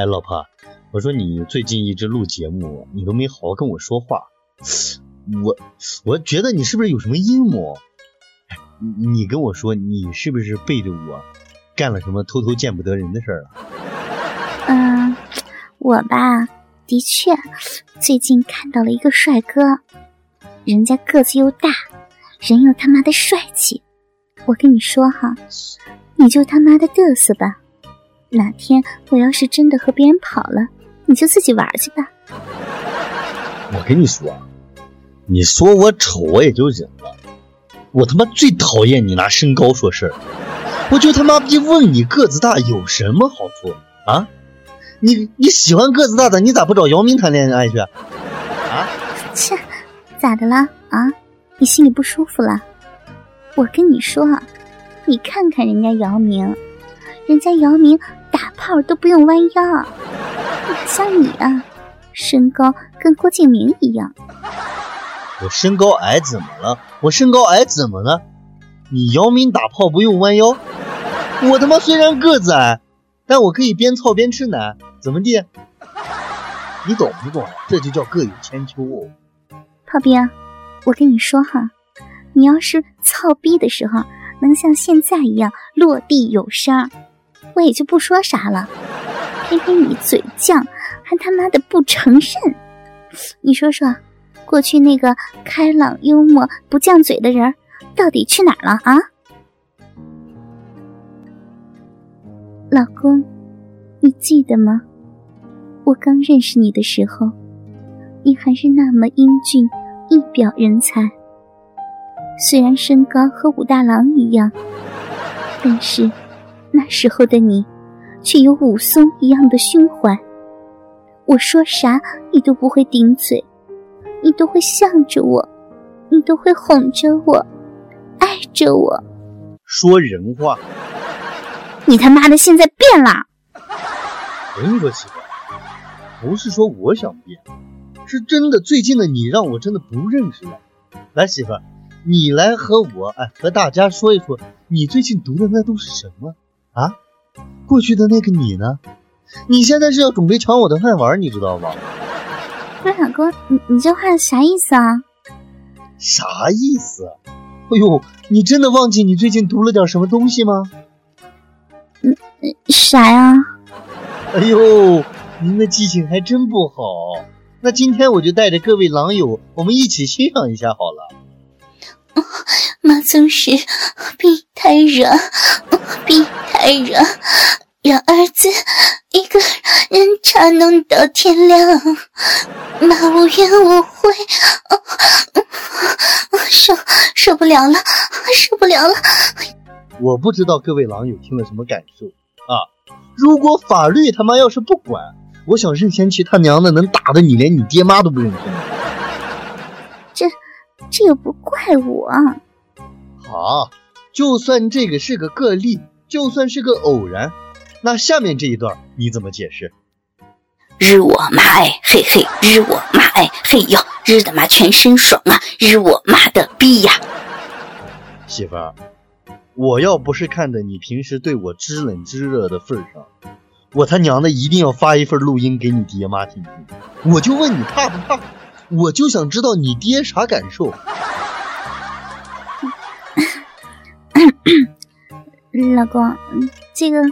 哎，老婆，我说你最近一直录节目，你都没好好跟我说话，我我觉得你是不是有什么阴谋？你跟我说，你是不是背着我干了什么偷偷见不得人的事儿啊？嗯，我吧，的确，最近看到了一个帅哥，人家个子又大，人又他妈的帅气。我跟你说哈，你就他妈的嘚瑟吧。哪天我要是真的和别人跑了，你就自己玩去吧。我跟你说，你说我丑我也就忍了，我他妈最讨厌你拿身高说事儿。我就他妈逼问你个子大有什么好处啊？你你喜欢个子大的，你咋不找姚明谈恋爱去？啊？切，咋的了啊？你心里不舒服了？我跟你说，你看看人家姚明，人家姚明。打炮都不用弯腰，哪像你啊，身高跟郭敬明一样。我身高矮怎么了？我身高矮怎么了？你姚明打炮不用弯腰，我他妈虽然个子矮，但我可以边操边吃奶，怎么地？你懂不懂？这就叫各有千秋哦。炮兵，我跟你说哈，你要是操逼的时候能像现在一样落地有声。我也就不说啥了，偏偏你嘴犟，还他妈的不承认。你说说，过去那个开朗幽默不犟嘴的人，到底去哪儿了啊？老公，你记得吗？我刚认识你的时候，你还是那么英俊，一表人才。虽然身高和武大郎一样，但是。那时候的你，却有武松一样的胸怀。我说啥，你都不会顶嘴，你都会向着我，你都会哄着我，爱着我。说人话。你他妈的现在变了。我跟你说，媳妇，不是说我想变，是真的。最近的你让我真的不认识了。来，媳妇，你来和我，哎，和大家说一说，你最近读的那都是什么？啊，过去的那个你呢？你现在是要准备抢我的饭碗，你知道吗？不是老公，你你这话啥意思啊？啥意思？哎呦，你真的忘记你最近读了点什么东西吗？嗯，啥呀？哎呦，您的记性还真不好。那今天我就带着各位狼友，我们一起欣赏一下好了。妈总是逼太热，逼太软，让儿子一个人插弄到天亮。妈无怨无悔，受受不了了，受不了了。我不知道各位狼友听了什么感受啊？如果法律他妈要是不管，我想任贤齐他娘的能打的你连你爹妈都不认识。这这又不怪我。好，就算这个是个个例，就算是个偶然，那下面这一段你怎么解释？日我妈哎嘿嘿，日我妈哎嘿哟，日的妈全身爽啊，日我妈的逼呀！媳妇儿，我要不是看在你平时对我知冷知热的份上，我他娘的一定要发一份录音给你爹妈听听。我就问你怕不怕？我就想知道你爹啥感受。老公，这个，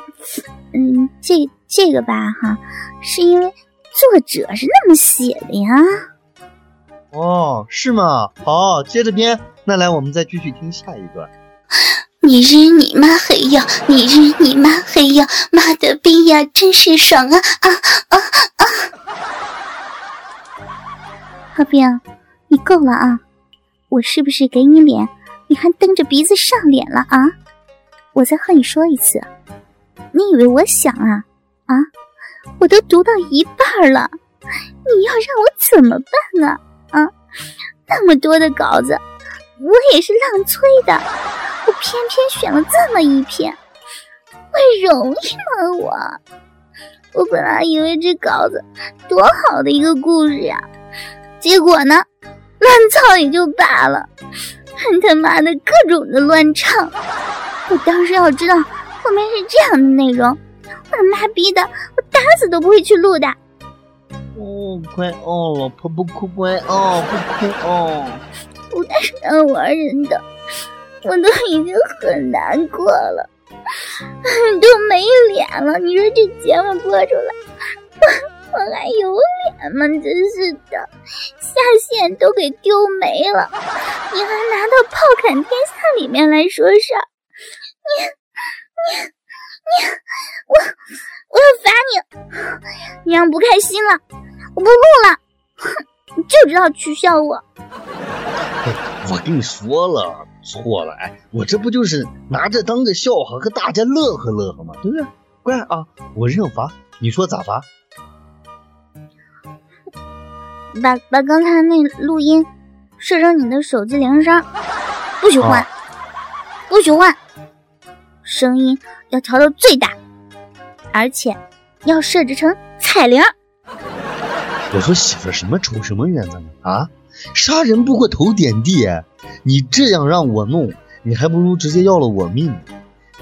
嗯，这这个吧，哈，是因为作者是那么写的呀。哦，是吗？好，接着编。那来，我们再继续听下一段。你日你妈黑呀！你日你妈黑呀！妈的逼呀，真是爽啊啊啊啊！阿冰，你够了啊！我是不是给你脸，你还蹬着鼻子上脸了啊？我再和你说一次，你以为我想啊啊！我都读到一半了，你要让我怎么办啊啊！那么多的稿子，我也是浪催的，我偏偏选了这么一篇，会容易吗？我我本来以为这稿子多好的一个故事呀，结果呢，乱操也就罢了，还他妈的各种的乱唱。我当时要知道后面是这样的内容，我他妈逼的，我打死都不会去录的。哦，乖哦，老婆不哭，乖哦，不哭哦。不带当玩人的，我都已经很难过了，都没脸了。你说这节目播出来，我我还有脸吗？真是的，下线都给丢没了，你还拿到《炮砍天下》里面来说事，你你你，我我要罚你，你让不开心了，我不录了，哼，你就知道取笑我。我跟你说了，错了，哎，我这不就是拿着当个笑话和大家乐呵乐呵吗？对不对？乖啊，我认罚，你说咋罚？把把刚才那录音设成你的手机铃声，不许换，不许换，声音要调到最大，而且要设置成彩铃。我说媳妇，什么仇什么怨呢？啊？杀人不过头点地，你这样让我弄，你还不如直接要了我命。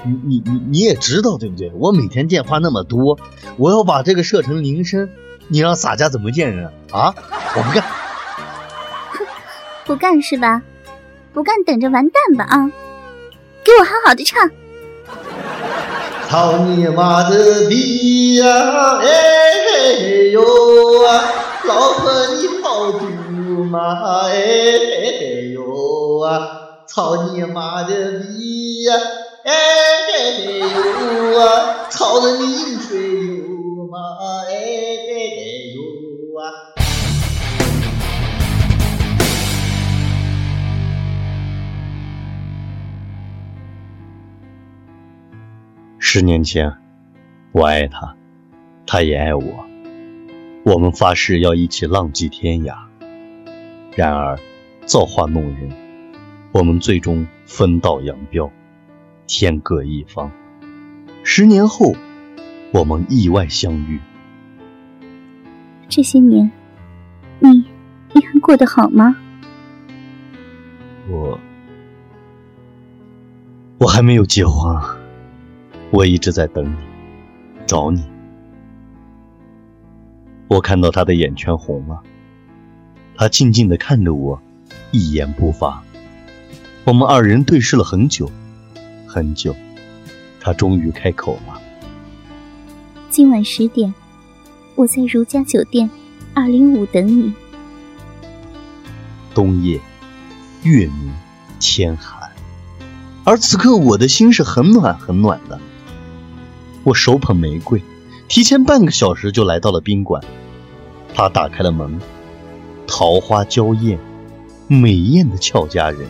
你你你你也知道对不对？我每天电话那么多，我要把这个设成铃声，你让洒家怎么见人啊？我不干，不干是吧？不干等着完蛋吧啊！给我好好的唱。操你妈的逼呀！哎呦啊！老婆你好毒。嘛哎呦啊！操你妈的逼呀！哎呦啊！操的你饮水流妈十年前，我爱他，他也爱我，我们发誓要一起浪迹天涯。然而，造化弄人，我们最终分道扬镳，天各一方。十年后，我们意外相遇。这些年，你你还过得好吗？我我还没有结婚，我一直在等你，找你。我看到他的眼圈红了。他静静地看着我，一言不发。我们二人对视了很久，很久。他终于开口了：“今晚十点，我在如家酒店二零五等你。”冬夜，月明，天寒，而此刻我的心是很暖很暖的。我手捧玫瑰，提前半个小时就来到了宾馆。他打开了门。桃花娇艳，美艳的俏佳人，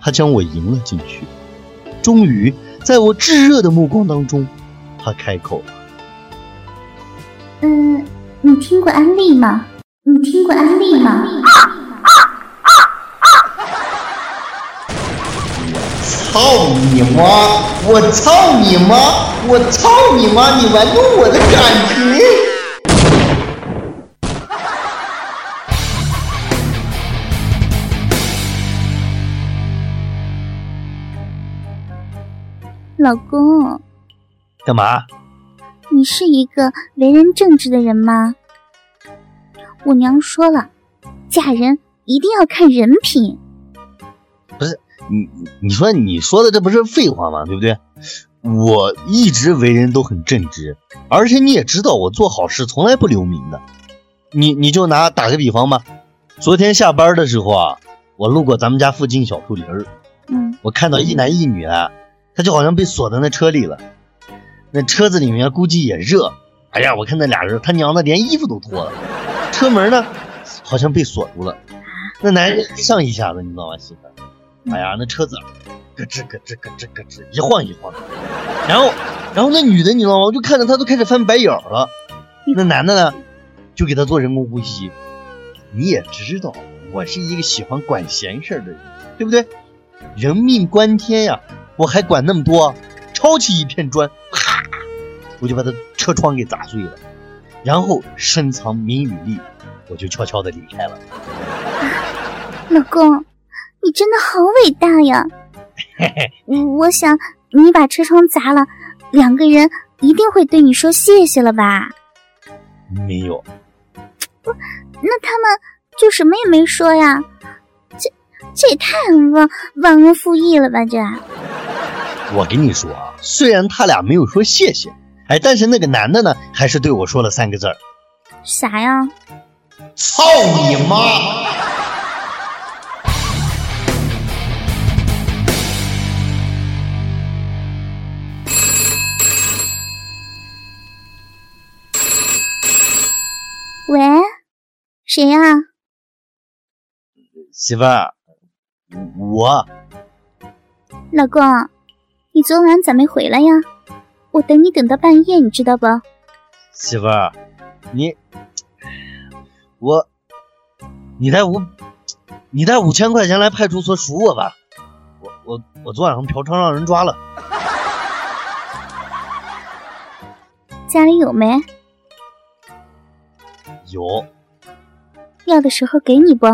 他将我迎了进去。终于，在我炙热的目光当中，他开口了：“嗯，你听过安利吗？你听过安利吗？”操你妈！我操你妈！我操你妈！你玩弄我的感情！老公，干嘛？你是一个为人正直的人吗？我娘说了，嫁人一定要看人品。你，你说你说的这不是废话吗？对不对？我一直为人都很正直，而且你也知道，我做好事从来不留名的。你你就拿打个比方吧，昨天下班的时候啊，我路过咱们家附近小树林儿，嗯，我看到一男一女啊。他就好像被锁在那车里了，那车子里面估计也热。哎呀，我看那俩人，他娘的连衣服都脱了。车门呢，好像被锁住了。那男人一上一下子，你知道吗，媳妇？哎呀，那车子咯吱咯吱咯吱咯吱一晃一晃的。然后，然后那女的你知道吗？我就看着她都开始翻白眼了。那男的呢，就给她做人工呼吸。你也知道，我是一个喜欢管闲事的人，对不对？人命关天呀！我还管那么多，抄起一片砖，啪，我就把他车窗给砸碎了，然后深藏名与利，我就悄悄的离开了。老公，你真的好伟大呀！我想你把车窗砸了，两个人一定会对你说谢谢了吧？没有。不，那他们就什么也没说呀？这这也太忘忘恩负义了吧？这。我跟你说啊，虽然他俩没有说谢谢，哎，但是那个男的呢，还是对我说了三个字儿。啥呀？操你妈！媳妇儿，我。老公，你昨晚咋没回来呀？我等你等到半夜，你知道不？媳妇儿，你，我，你带五，你带五千块钱来派出所赎我吧。我我我昨晚上嫖娼让人抓了。家里有没？有，要的时候给你不？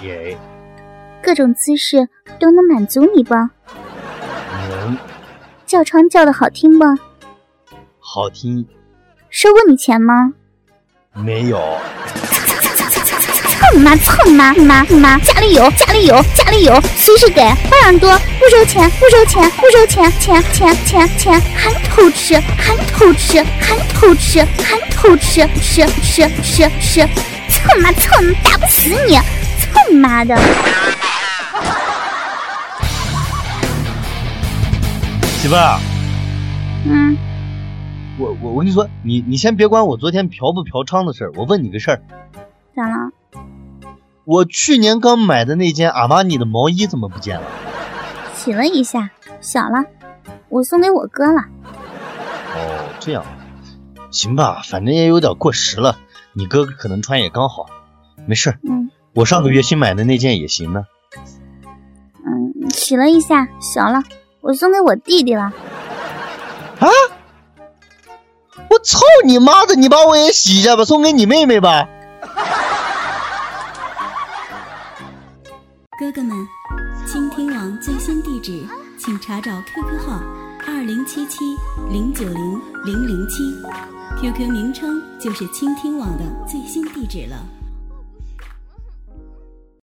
给。各种姿势都能满足你不？能。叫床叫的好听不？好听。收过你钱吗？没有。操你妈操你妈你妈你妈，家里有家里有家里有，随时给，花样多，不收钱不收钱不收钱钱钱钱钱，还偷吃还偷吃还偷吃还偷吃吃吃吃吃，操你妈蹭，打不死你，蹭妈的！媳妇儿，嗯，我我我跟你说，你你先别管我昨天嫖不嫖娼的事儿，我问你个事儿，咋了？我去年刚买的那件阿玛尼的毛衣怎么不见了？洗了一下，小了，我送给我哥了。哦，这样，行吧，反正也有点过时了，你哥哥可能穿也刚好，没事。嗯，我上个月新买的那件也行呢。嗯，洗了一下，小了，我送给我弟弟了。啊！我操你妈的！你把我也洗一下吧，送给你妹妹吧。哥哥们，倾听网最新地址，请查找 QQ 号二零七七零九零零零七，QQ 名称就是倾听网的最新地址了。